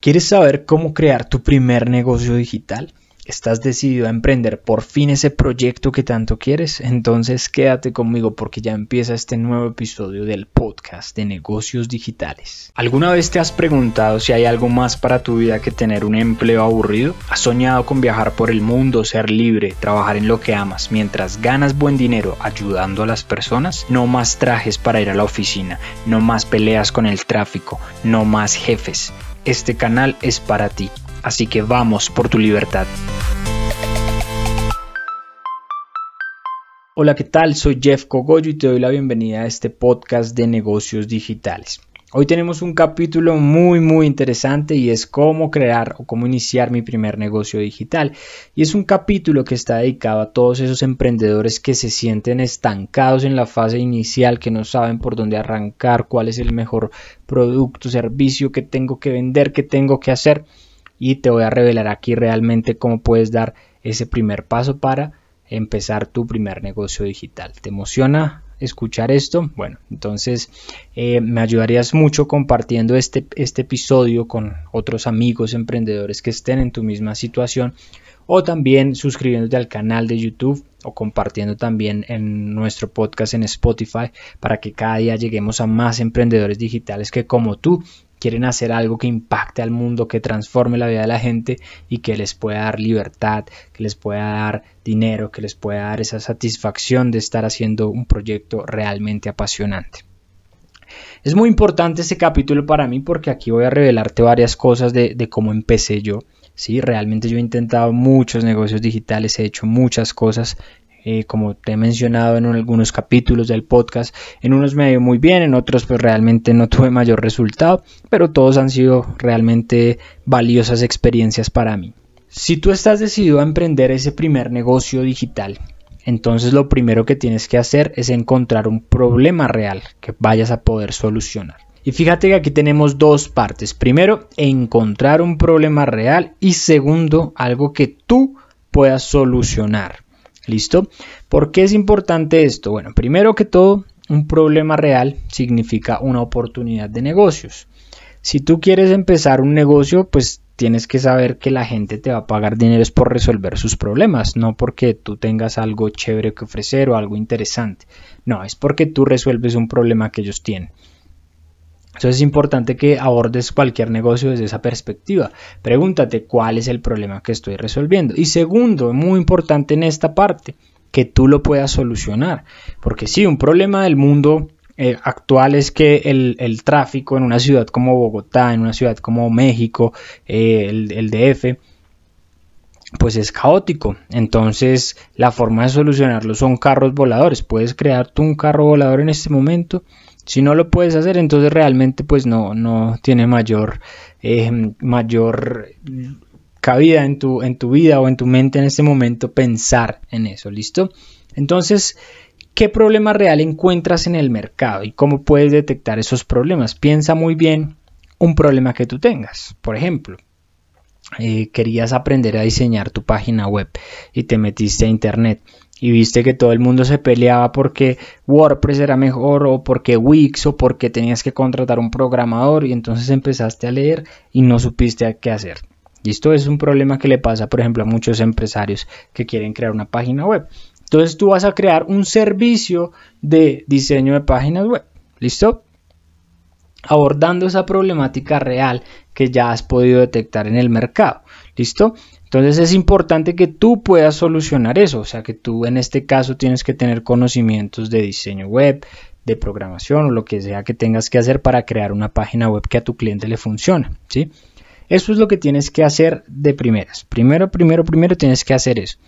¿Quieres saber cómo crear tu primer negocio digital? ¿Estás decidido a emprender por fin ese proyecto que tanto quieres? Entonces quédate conmigo porque ya empieza este nuevo episodio del podcast de negocios digitales. ¿Alguna vez te has preguntado si hay algo más para tu vida que tener un empleo aburrido? ¿Has soñado con viajar por el mundo, ser libre, trabajar en lo que amas mientras ganas buen dinero ayudando a las personas? No más trajes para ir a la oficina, no más peleas con el tráfico, no más jefes este canal es para ti. Así que vamos por tu libertad. Hola, ¿qué tal? Soy Jeff Cogollo y te doy la bienvenida a este podcast de negocios digitales. Hoy tenemos un capítulo muy muy interesante y es cómo crear o cómo iniciar mi primer negocio digital. Y es un capítulo que está dedicado a todos esos emprendedores que se sienten estancados en la fase inicial, que no saben por dónde arrancar, cuál es el mejor producto, servicio que tengo que vender, que tengo que hacer. Y te voy a revelar aquí realmente cómo puedes dar ese primer paso para empezar tu primer negocio digital. ¿Te emociona? Escuchar esto, bueno, entonces eh, me ayudarías mucho compartiendo este, este episodio con otros amigos emprendedores que estén en tu misma situación o también suscribiéndote al canal de YouTube o compartiendo también en nuestro podcast en Spotify para que cada día lleguemos a más emprendedores digitales que como tú quieren hacer algo que impacte al mundo, que transforme la vida de la gente y que les pueda dar libertad, que les pueda dar dinero, que les pueda dar esa satisfacción de estar haciendo un proyecto realmente apasionante. Es muy importante este capítulo para mí porque aquí voy a revelarte varias cosas de, cómo empecé yo. Sí, realmente yo he intentado muchos negocios digitales, he hecho muchas cosas eh, como te he mencionado en algunos capítulos del podcast, en unos me dio muy bien, en otros pues realmente no tuve mayor resultado, pero todos han sido realmente valiosas experiencias para mí. Si tú estás decidido a emprender ese primer negocio digital, entonces lo primero que tienes que hacer es encontrar un problema real que vayas a poder solucionar. Y fíjate que aquí tenemos dos partes. Primero, encontrar un problema real y segundo, algo que tú puedas solucionar. ¿Listo? ¿Por qué es importante esto? Bueno, primero que todo, un problema real significa una oportunidad de negocios. Si tú quieres empezar un negocio, pues tienes que saber que la gente te va a pagar dinero por resolver sus problemas, no porque tú tengas algo chévere que ofrecer o algo interesante. No, es porque tú resuelves un problema que ellos tienen. Entonces es importante que abordes cualquier negocio desde esa perspectiva. Pregúntate cuál es el problema que estoy resolviendo. Y segundo, muy importante en esta parte, que tú lo puedas solucionar. Porque sí, un problema del mundo eh, actual es que el, tráfico en una ciudad como Bogotá, en una ciudad como México, eh, el, el DF, pues es caótico. Entonces, la forma de solucionarlo son carros voladores. Puedes crear tú un carro volador en este momento si no lo puedes hacer, entonces realmente pues no, no tiene mayor, eh, mayor cabida en tu, en tu vida o en tu mente en este momento pensar en eso, ¿listo? Entonces, ¿qué problema real encuentras en el mercado y cómo puedes detectar esos problemas? Piensa muy bien un problema que tú tengas. Por ejemplo, eh, querías aprender a diseñar tu página web y te metiste a internet y viste que todo el mundo se peleaba porque WordPress era mejor o porque Wix o porque tenías que contratar un programador y entonces empezaste a leer y no supiste qué hacer. Y esto es un problema que le pasa, por ejemplo, a muchos empresarios que quieren crear una página web. Entonces tú vas a crear un servicio de diseño de páginas web. ¿Listo? Abordando esa problemática real que ya has podido detectar en el mercado. ¿Listo? Entonces es importante que tú puedas solucionar eso, o sea que tú en este caso tienes que tener conocimientos de diseño web, de programación o lo que sea que tengas que hacer para crear una página web que a tu cliente le funcione, ¿sí? Eso es lo que tienes que hacer de primeras. Primero, primero, primero tienes que hacer eso.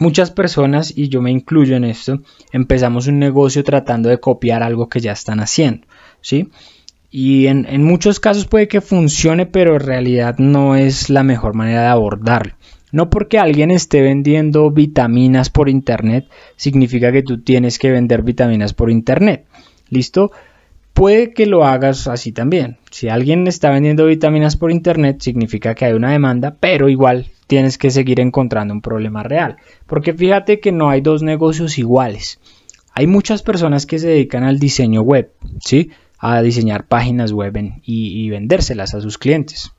Muchas personas, y yo me incluyo en esto, empezamos un negocio tratando de copiar algo que ya están haciendo, ¿sí? Y en, muchos casos puede que funcione, pero en realidad no es la mejor manera de abordarlo. No porque alguien esté vendiendo vitaminas por internet, significa que tú tienes que vender vitaminas por internet. ¿Listo? Puede que lo hagas así también. Si alguien está vendiendo vitaminas por internet, significa que hay una demanda, pero igual tienes que seguir encontrando un problema real. Porque fíjate que no hay dos negocios iguales. Hay muchas personas que se dedican al diseño web, ¿sí? A diseñar páginas web y, vendérselas a sus clientes.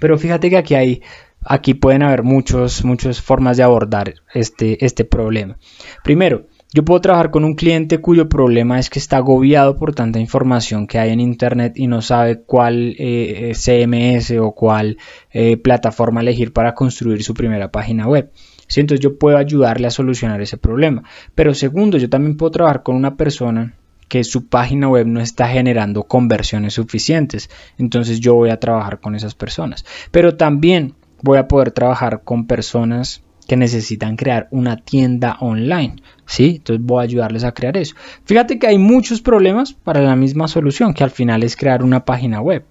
Pero fíjate que aquí hay aquí pueden haber muchos, muchas formas de abordar este, este problema. Primero, yo puedo trabajar con un cliente cuyo problema es que está agobiado por tanta información que hay en Internet y no sabe cuál eh, CMS o cuál eh, plataforma elegir para construir su primera página web. Entonces yo puedo ayudarle a solucionar ese problema. Pero segundo, yo también puedo trabajar con una persona que su página web no está generando conversiones suficientes. Entonces yo voy a trabajar con esas personas. Pero también voy a poder trabajar con personas que necesitan crear una tienda online. ¿sí? Entonces voy a ayudarles a crear eso. Fíjate que hay muchos problemas para la misma solución, que al final es crear una página web.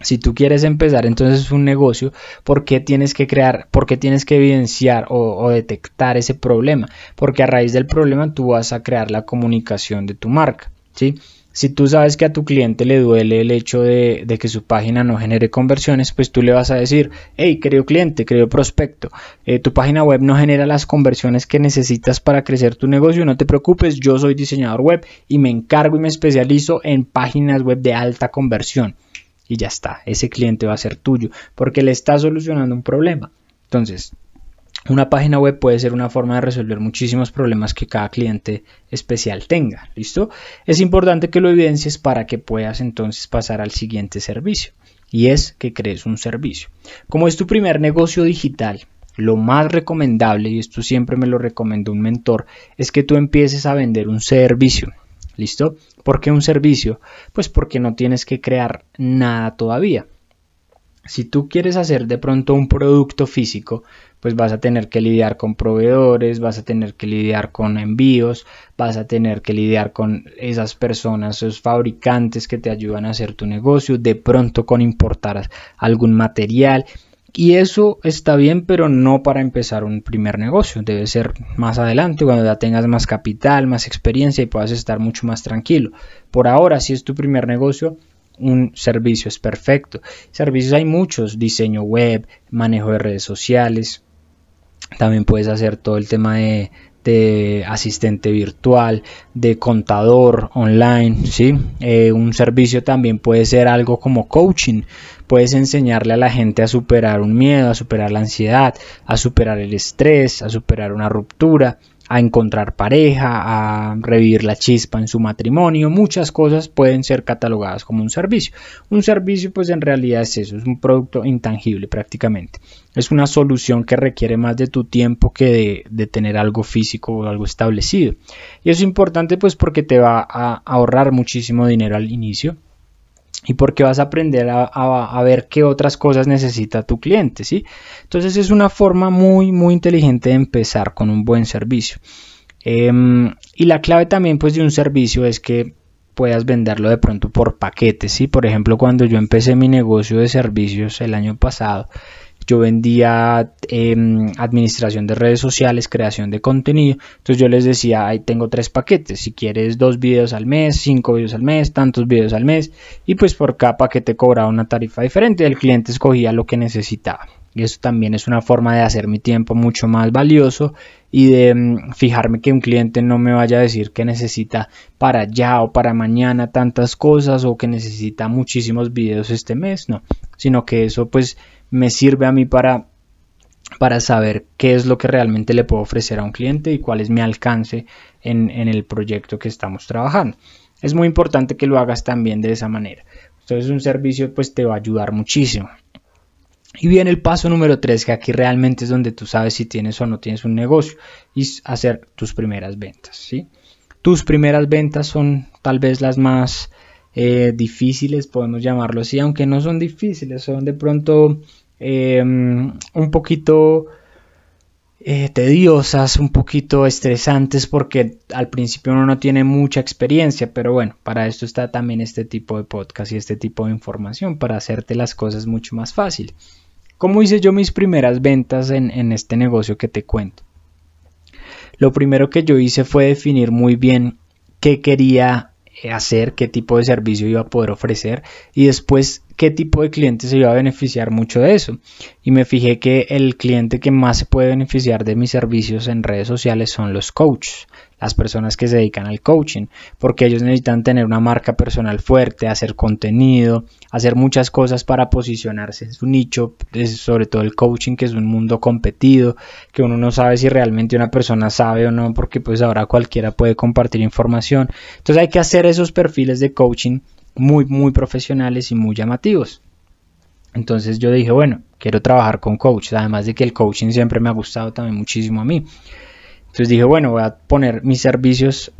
Si tú quieres empezar entonces un negocio, ¿por qué tienes que crear, por qué tienes que evidenciar o, detectar ese problema? Porque a raíz del problema tú vas a crear la comunicación de tu marca, ¿sí? Si tú sabes que a tu cliente le duele el hecho de, que su página no genere conversiones, pues tú le vas a decir, hey, querido cliente, querido prospecto, eh, tu página web no genera las conversiones que necesitas para crecer tu negocio, no te preocupes, yo soy diseñador web y me encargo y me especializo en páginas web de alta conversión. Y ya está, ese cliente va a ser tuyo, porque le está solucionando un problema. Entonces, una página web puede ser una forma de resolver muchísimos problemas que cada cliente especial tenga. ¿Listo? Es importante que lo evidencies para que puedas entonces pasar al siguiente servicio. Y es que crees un servicio. Como es tu primer negocio digital, lo más recomendable, y esto siempre me lo recomendó un mentor, es que tú empieces a vender un servicio. ¿Listo? ¿Por qué un servicio? Pues porque no tienes que crear nada todavía. Si tú quieres hacer de pronto un producto físico, pues vas a tener que lidiar con proveedores, vas a tener que lidiar con envíos, vas a tener que lidiar con esas personas, esos fabricantes que te ayudan a hacer tu negocio, de pronto con importar algún material. Y eso está bien, pero no para empezar un primer negocio. Debe ser más adelante, cuando ya tengas más capital, más experiencia y puedas estar mucho más tranquilo. Por ahora, si es tu primer negocio, un servicio es perfecto. Servicios hay muchos, diseño web, manejo de redes sociales, también puedes hacer todo el tema de, asistente virtual, de contador online, ¿sí? Eh, un servicio también puede ser algo como coaching. Puedes enseñarle a la gente a superar un miedo, a superar la ansiedad, a superar el estrés, a superar una ruptura, a encontrar pareja, a revivir la chispa en su matrimonio, muchas cosas pueden ser catalogadas como un servicio. Un servicio pues en realidad es eso, es un producto intangible prácticamente. Es una solución que requiere más de tu tiempo que de, tener algo físico o algo establecido. Y eso es importante pues porque te va a ahorrar muchísimo dinero al inicio y porque vas a aprender a, ver qué otras cosas necesita tu cliente, ¿sí? Entonces es una forma muy, muy inteligente de empezar con un buen servicio. Em, y la clave también pues de un servicio es que puedas venderlo de pronto por paquetes, ¿sí? Por ejemplo, cuando yo empecé mi negocio de servicios el año pasado, yo vendía em, administración de redes sociales, creación de contenido. Entonces yo les decía, ahí tengo tres paquetes. Si quieres dos videos al mes, cinco videos al mes, tantos videos al mes. Y pues por cada paquete cobraba una tarifa diferente. El cliente escogía lo que necesitaba. Y eso también es una forma de hacer mi tiempo mucho más valioso y de em, fijarme que un cliente no me vaya a decir que necesita para ya o para mañana tantas cosas o que necesita muchísimos videos este mes, no, sino que eso pues me sirve a mí para, para saber qué es lo que realmente le puedo ofrecer a un cliente y cuál es mi alcance en, el proyecto que estamos trabajando. Es muy importante que lo hagas también de esa manera. Entonces un servicio pues te va a ayudar muchísimo. Y viene el paso número 3, que aquí realmente es donde tú sabes si tienes o no tienes un negocio, y hacer tus primeras ventas. ¿sí? Tus primeras ventas son tal vez las más eh, difíciles, podemos llamarlo así, aunque no son difíciles, son de pronto em, un poquito eh, tediosas, un poquito estresantes porque al principio uno no tiene mucha experiencia, pero bueno, para esto está también este tipo de podcast y este tipo de información para hacerte las cosas mucho más fácil. ¿Cómo hice yo mis primeras ventas en, este negocio que te cuento? Lo primero que yo hice fue definir muy bien qué quería eh, hacer, qué tipo de servicio iba a poder ofrecer y después qué tipo de cliente se iba a beneficiar mucho de eso. Y me fijé que el cliente que más se puede beneficiar de mis servicios en redes sociales son los coaches, las personas que se dedican al coaching, porque ellos necesitan tener una marca personal fuerte, hacer contenido, hacer muchas cosas para posicionarse en su nicho, sobre todo el coaching, que es un mundo competido, que uno no sabe si realmente una persona sabe o no, porque pues ahora cualquiera puede compartir información. Entonces hay que hacer esos perfiles de coaching muy, muy profesionales y muy llamativos. Entonces yo dije, bueno, quiero trabajar con coaches, además de que el coaching siempre me ha gustado también muchísimo a mí. Entonces dije, bueno, voy a poner mis servicios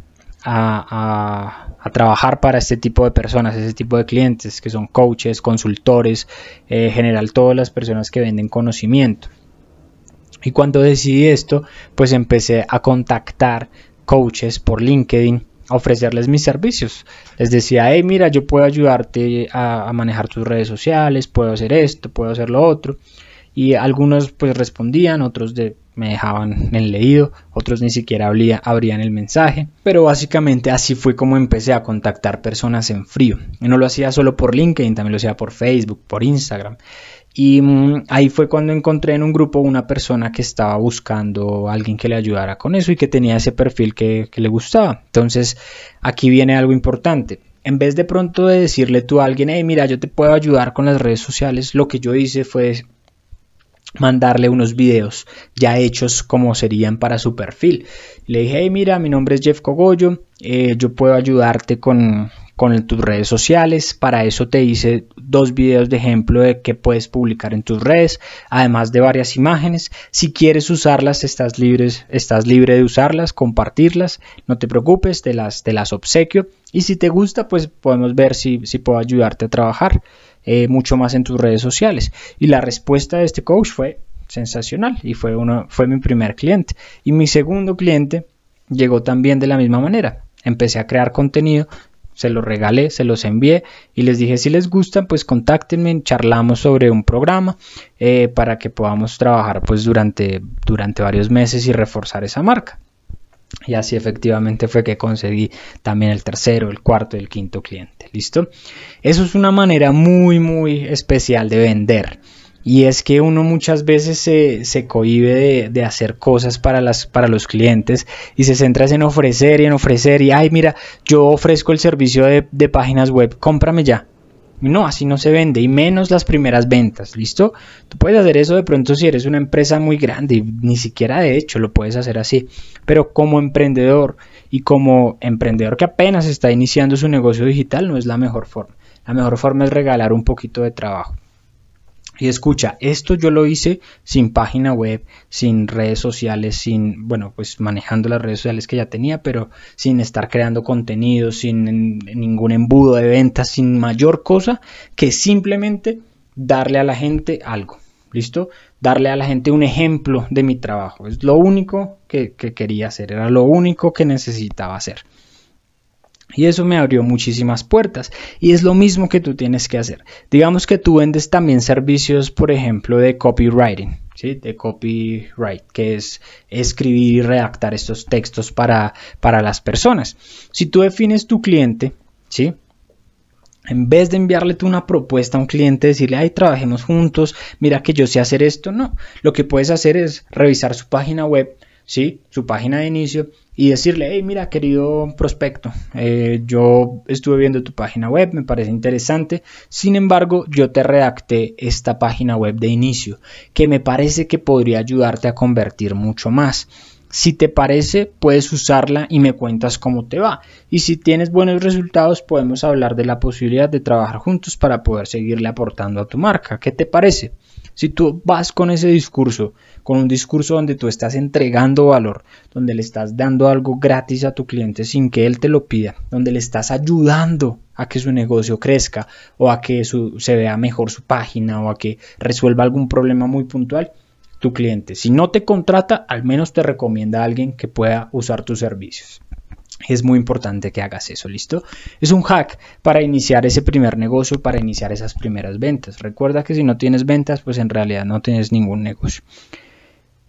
a, trabajar para este tipo de personas, ese tipo de clientes que son coaches, consultores, en general todas las personas que venden conocimiento. Y cuando decidí esto, pues empecé a contactar coaches por LinkedIn ofrecerles mis servicios. Les decía, hey, mira, yo puedo ayudarte a, manejar tus redes sociales, puedo hacer esto, puedo hacer lo otro. Y algunos pues respondían, otros me dejaban en leído, otros ni siquiera abrían el mensaje. Pero básicamente así fue como empecé a contactar personas en frío. Y no lo hacía solo por LinkedIn, también lo hacía por Facebook, por Instagram. Y mm, ahí fue cuando encontré en un grupo una persona que estaba buscando a alguien que le ayudara con eso y que tenía ese perfil que, le gustaba. Entonces, aquí viene algo importante. En vez de pronto de decirle tú a alguien, hey, mira, yo te puedo ayudar con las redes sociales, lo que yo hice fue mandarle unos videos ya hechos como serían para su perfil. Le dije, hey, mira, mi nombre es Jeff Cogollo, eh, yo puedo ayudarte con, con tus redes sociales. Para eso te hice dos videos de ejemplo de que puedes publicar en tus redes, además de varias imágenes. Si quieres usarlas, estás, estás libre de usarlas, compartirlas. No te preocupes, te las, te las obsequio. Y si te gusta, pues podemos ver si, si puedo ayudarte a trabajar eh, mucho más en tus redes sociales. Y la respuesta de este coach fue sensacional y fue, uno, fue mi primer cliente. Y mi segundo cliente llegó también de la misma manera. Empecé a crear contenido se los regalé, se los envié y les dije si les gustan pues contáctenme, charlamos sobre un programa eh, para que podamos trabajar pues durante, durante varios meses y reforzar esa marca. Y así efectivamente fue que conseguí también el tercero, el cuarto y el quinto cliente. ¿Listo? Eso es una manera muy, muy especial de vender. Y es que uno muchas veces se, se cohibe de, hacer cosas para, las, para los clientes y se centra en ofrecer y en ofrecer y, ay, mira, yo ofrezco el servicio de, de páginas web, cómprame ya. No, así no se vende y menos las primeras ventas, ¿listo? Tú puedes hacer eso de pronto si eres una empresa muy grande y ni siquiera de hecho lo puedes hacer así. Pero como emprendedor y como emprendedor que apenas está iniciando su negocio digital no es la mejor forma. La mejor forma es regalar un poquito de trabajo. Y escucha, esto yo lo hice sin página web, sin redes sociales, sin, bueno, pues manejando las redes sociales que ya tenía, pero sin estar creando contenido, sin ningún embudo de ventas, sin mayor cosa que simplemente darle a la gente algo. ¿Listo? Darle a la gente un ejemplo de mi trabajo. Es lo único que, que quería hacer, era lo único que necesitaba hacer. Y eso me abrió muchísimas puertas. Y es lo mismo que tú tienes que hacer. Digamos que tú vendes también servicios, por ejemplo, de copywriting. ¿sí? De copyright, que es escribir y redactar estos textos para, para las personas. Si tú defines tu cliente, ¿sí? En vez de enviarle tú una propuesta a un cliente, decirle, ay, trabajemos juntos, mira que yo sé hacer esto, no. Lo que puedes hacer es revisar su página web, ¿sí? Su página de inicio y decirle, hey, mira, querido prospecto, eh, yo estuve viendo tu página web, me parece interesante, sin embargo, yo te redacté esta página web de inicio, que me parece que podría ayudarte a convertir mucho más. Si te parece, puedes usarla y me cuentas cómo te va. Y si tienes buenos resultados, podemos hablar de la posibilidad de trabajar juntos para poder seguirle aportando a tu marca. ¿Qué te parece? Si tú vas con ese discurso, con un discurso donde tú estás entregando valor, donde le estás dando algo gratis a tu cliente sin que él te lo pida, donde le estás ayudando a que su negocio crezca o a que se vea mejor su página o a que resuelva algún problema muy puntual, tu cliente, si no te contrata, al menos te recomienda a alguien que pueda usar tus servicios. Es muy importante que hagas eso, ¿listo? Es un hack para iniciar ese primer negocio, para iniciar esas primeras ventas. Recuerda que si no tienes ventas, pues en realidad no tienes ningún negocio.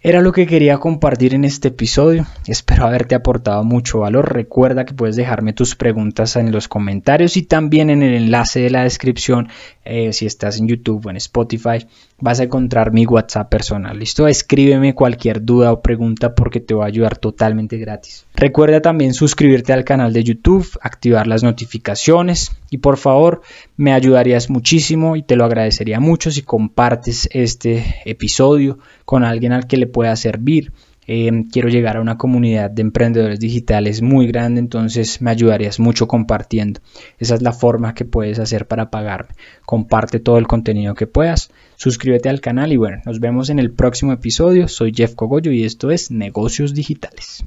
Era lo que quería compartir en este episodio. Espero haberte aportado mucho valor. Recuerda que puedes dejarme tus preguntas en los comentarios y también en el enlace de la descripción. Eh, si estás en YouTube o en Spotify, vas a encontrar mi WhatsApp personal. ¿Listo? Escríbeme cualquier duda o pregunta porque te va a ayudar totalmente gratis. Recuerda también suscribirte al canal de YouTube, activar las notificaciones y por favor me ayudarías muchísimo y te lo agradecería mucho si compartes este episodio con alguien al que le pueda servir. Eh, quiero llegar a una comunidad de emprendedores digitales muy grande, entonces me ayudarías mucho compartiendo. Esa es la forma que puedes hacer para pagarme. Comparte todo el contenido que puedas, suscríbete al canal y bueno, nos vemos en el próximo episodio. Soy Jeff Cogollo y esto es Negocios Digitales.